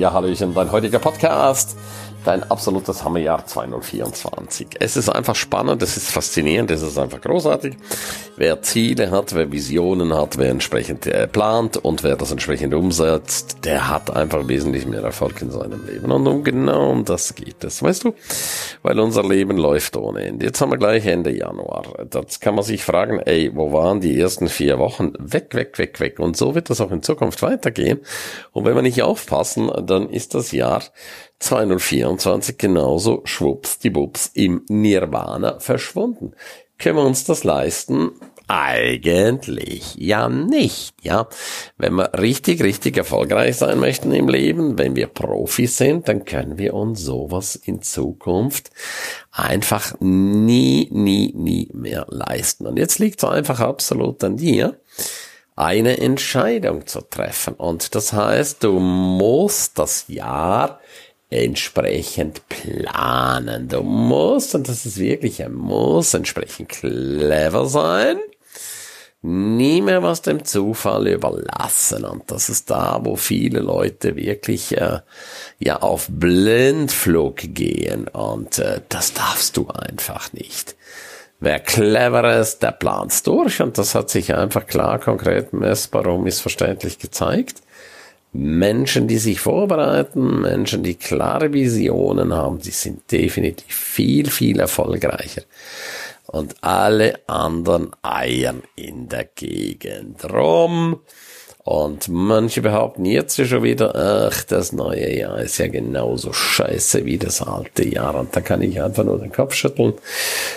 Ja, Hallöchen, dein heutiger Podcast dein absolutes Hammerjahr 2024. Es ist einfach spannend, es ist faszinierend, es ist einfach großartig. Wer Ziele hat, wer Visionen hat, wer entsprechend äh, plant und wer das entsprechend umsetzt, der hat einfach wesentlich mehr Erfolg in seinem Leben. Und um genau um das geht es, weißt du? Weil unser Leben läuft ohne Ende. Jetzt haben wir gleich Ende Januar. Das kann man sich fragen, ey, wo waren die ersten vier Wochen? Weg, weg, weg, weg. Und so wird das auch in Zukunft weitergehen. Und wenn wir nicht aufpassen, dann ist das Jahr 2024 genauso schwuppsdiwupps im Nirvana verschwunden. Können wir uns das leisten? Eigentlich ja nicht, ja. Wenn wir richtig, richtig erfolgreich sein möchten im Leben, wenn wir Profis sind, dann können wir uns sowas in Zukunft einfach nie, nie, nie mehr leisten. Und jetzt liegt es einfach absolut an dir, eine Entscheidung zu treffen. Und das heißt, du musst das Jahr entsprechend planen. Du musst, und das ist wirklich ein Muss, entsprechend clever sein. Nie mehr was dem Zufall überlassen. Und das ist da, wo viele Leute wirklich äh, ja auf Blindflug gehen. Und äh, das darfst du einfach nicht. Wer clever ist, der plant's durch. Und das hat sich einfach klar, konkret, messbar und missverständlich gezeigt. Menschen, die sich vorbereiten, Menschen, die klare Visionen haben, die sind definitiv viel, viel erfolgreicher. Und alle anderen eiern in der Gegend rum. Und manche behaupten jetzt schon wieder, ach, das neue Jahr ist ja genauso scheiße wie das alte Jahr. Und da kann ich einfach nur den Kopf schütteln,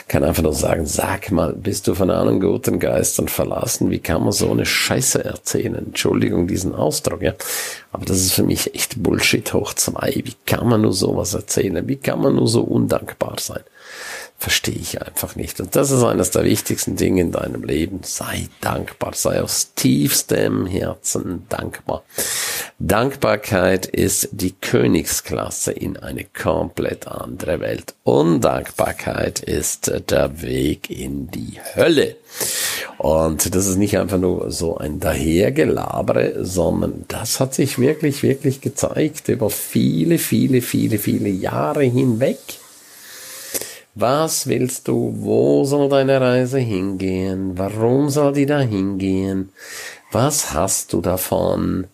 kann einfach nur sagen, sag mal, bist du von allen guten Geistern verlassen? Wie kann man so eine Scheiße erzählen? Entschuldigung diesen Ausdruck, ja. Aber das ist für mich echt Bullshit hoch zwei. Wie kann man nur sowas erzählen? Wie kann man nur so undankbar sein? Verstehe ich einfach nicht. Und das ist eines der wichtigsten Dinge in deinem Leben. Sei dankbar, sei aus tiefstem Herzen dankbar. Dankbarkeit ist die Königsklasse in eine komplett andere Welt. Undankbarkeit ist der Weg in die Hölle. Und das ist nicht einfach nur so ein Dahergelabere, sondern das hat sich wirklich, wirklich gezeigt über viele, viele, viele, viele Jahre hinweg was willst du? Wo soll deine Reise hingehen? Warum soll die da hingehen? Was hast du davon?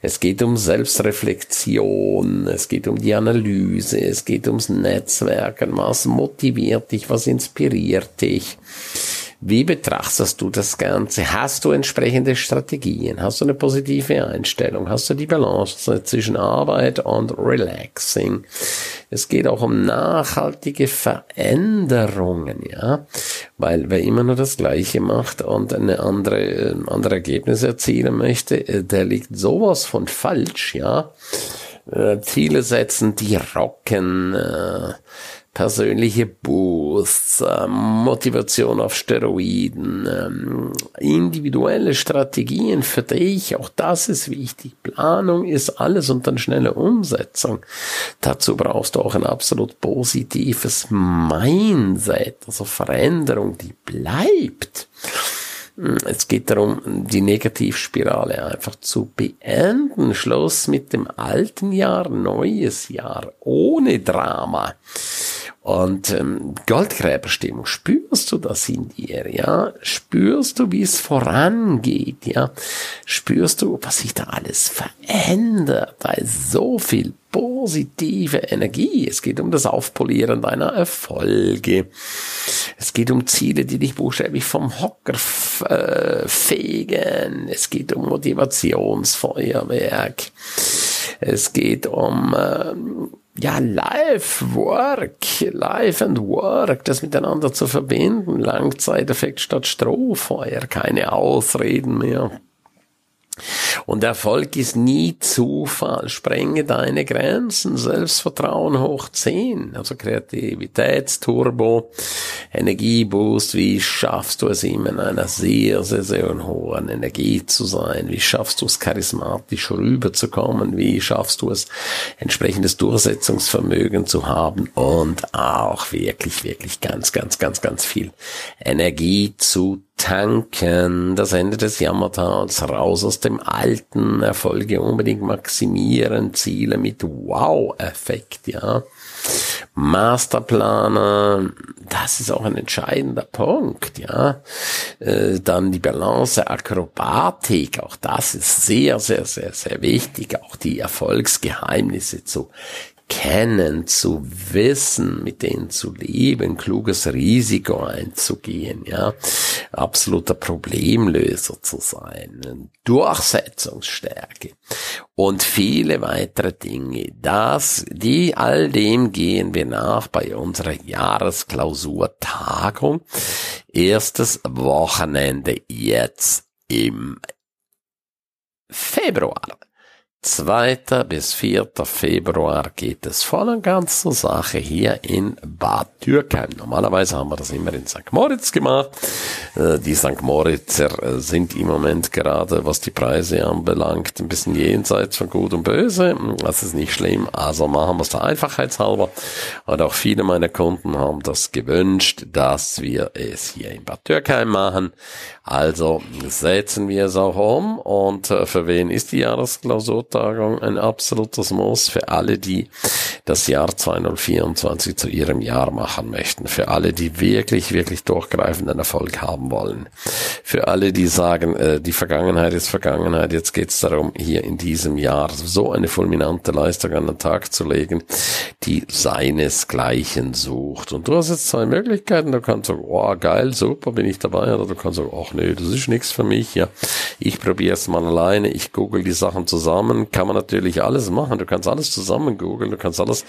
Es geht um Selbstreflexion, es geht um die Analyse, es geht ums Netzwerken. Was motiviert dich? Was inspiriert dich? Wie betrachtest du das Ganze? Hast du entsprechende Strategien? Hast du eine positive Einstellung? Hast du die Balance zwischen Arbeit und Relaxing? Es geht auch um nachhaltige Veränderungen, ja, weil wer immer nur das Gleiche macht und eine andere, andere Ergebnisse erzielen möchte, äh, der liegt sowas von falsch, ja. Äh, Ziele setzen, die rocken, äh, persönliche Boosts, ähm, Motivation auf Steroiden, ähm, individuelle Strategien für dich, auch das ist wichtig. Planung ist alles und dann schnelle Umsetzung. Dazu brauchst du auch ein absolut positives Mindset, also Veränderung, die bleibt. Es geht darum, die Negativspirale einfach zu beenden. Schluss mit dem alten Jahr, neues Jahr, ohne Drama. Und ähm, Goldgräberstimmung, spürst du das in dir, ja? Spürst du, wie es vorangeht, ja? Spürst du, was sich da alles verändert? Da ist so viel positive Energie. Es geht um das Aufpolieren deiner Erfolge. Es geht um Ziele, die dich buchstäblich vom Hocker äh, fegen. Es geht um Motivationsfeuerwerk. Es geht um äh, ja, Live Work, Live and Work, das miteinander zu verbinden, Langzeiteffekt statt Strohfeuer, keine Ausreden mehr. Und Erfolg ist nie Zufall. Sprenge deine Grenzen. Selbstvertrauen hoch 10. Also Kreativitätsturbo, Energieboost. Wie schaffst du es immer in einer sehr, sehr, sehr hohen Energie zu sein? Wie schaffst du es charismatisch rüberzukommen? Wie schaffst du es entsprechendes Durchsetzungsvermögen zu haben? Und auch wirklich, wirklich ganz, ganz, ganz, ganz viel Energie zu tanken, das Ende des Jammertals, raus aus dem alten, Erfolge unbedingt maximieren, Ziele mit Wow-Effekt, ja. Masterplaner, das ist auch ein entscheidender Punkt, ja. Äh, dann die Balance Akrobatik, auch das ist sehr, sehr, sehr, sehr wichtig, auch die Erfolgsgeheimnisse zu kennen, zu wissen, mit denen zu leben, kluges Risiko einzugehen, ja, absoluter Problemlöser zu sein, Durchsetzungsstärke und viele weitere Dinge. Das, die, all dem gehen wir nach bei unserer Jahresklausurtagung. Erstes Wochenende jetzt im Februar. 2. bis 4. Februar geht es voll und ganz zur Sache hier in Bad Dürkheim. Normalerweise haben wir das immer in St. Moritz gemacht. Äh, die St. Moritzer äh, sind im Moment gerade, was die Preise anbelangt, ein bisschen jenseits von Gut und Böse. Das ist nicht schlimm, also machen wir es der Einfachheitshalber. Und auch viele meiner Kunden haben das gewünscht, dass wir es hier in Bad Dürkheim machen. Also setzen wir es auch um. Und äh, für wen ist die Jahresklausurtagung ein absolutes Muss? Für alle, die das Jahr 2024 zu ihrem Jahr machen möchten. Für alle, die wirklich, wirklich durchgreifenden Erfolg haben wollen. Für alle, die sagen, äh, die Vergangenheit ist Vergangenheit. Jetzt geht es darum, hier in diesem Jahr so eine fulminante Leistung an den Tag zu legen, die seinesgleichen sucht. Und du hast jetzt zwei Möglichkeiten. Du kannst sagen, oh geil, super, bin ich dabei. Oder du kannst sagen, ach nö, das ist nichts für mich. Ja, ich probiere es mal alleine. Ich google die Sachen zusammen. Kann man natürlich alles machen. Du kannst alles zusammen googeln. Du kannst alles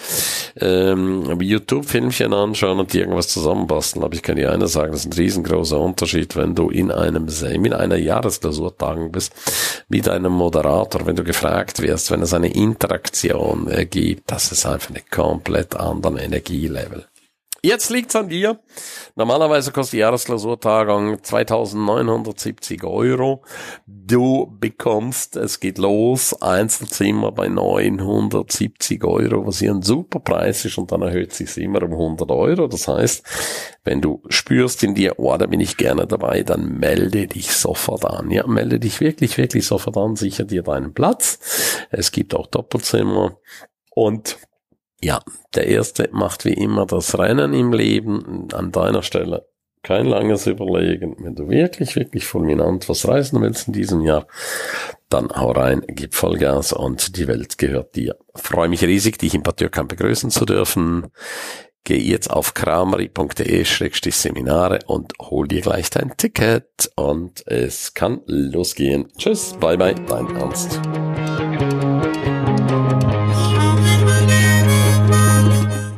ähm, YouTube-Filmchen anschauen und irgendwas zusammenbasteln. Aber ich kann dir eines sagen, das ist ein riesengroßer Unterschied, wenn du in einem in einer Jahresklausurtagung bist, mit einem Moderator, wenn du gefragt wirst, wenn es eine Interaktion äh, gibt, das ist einfach eine komplett anderen Energielevel. Jetzt liegt's an dir. Normalerweise kostet die Jahresklausurtagung 2970 Euro. Du bekommst, es geht los, Einzelzimmer bei 970 Euro, was hier ein super Preis ist und dann erhöht sich immer um 100 Euro. Das heißt, wenn du spürst in dir, oh, da bin ich gerne dabei, dann melde dich sofort an. Ja, melde dich wirklich, wirklich sofort an, sicher dir deinen Platz. Es gibt auch Doppelzimmer und ja, der erste macht wie immer das Rennen im Leben. An deiner Stelle kein langes Überlegen. Wenn du wirklich, wirklich fulminant was reisen willst in diesem Jahr, dann hau rein, gib Vollgas und die Welt gehört dir. Freue mich riesig, dich im Dürkheim begrüßen zu dürfen. Geh jetzt auf krameri.de-seminare und hol dir gleich dein Ticket und es kann losgehen. Tschüss, bye bye, dein Ernst.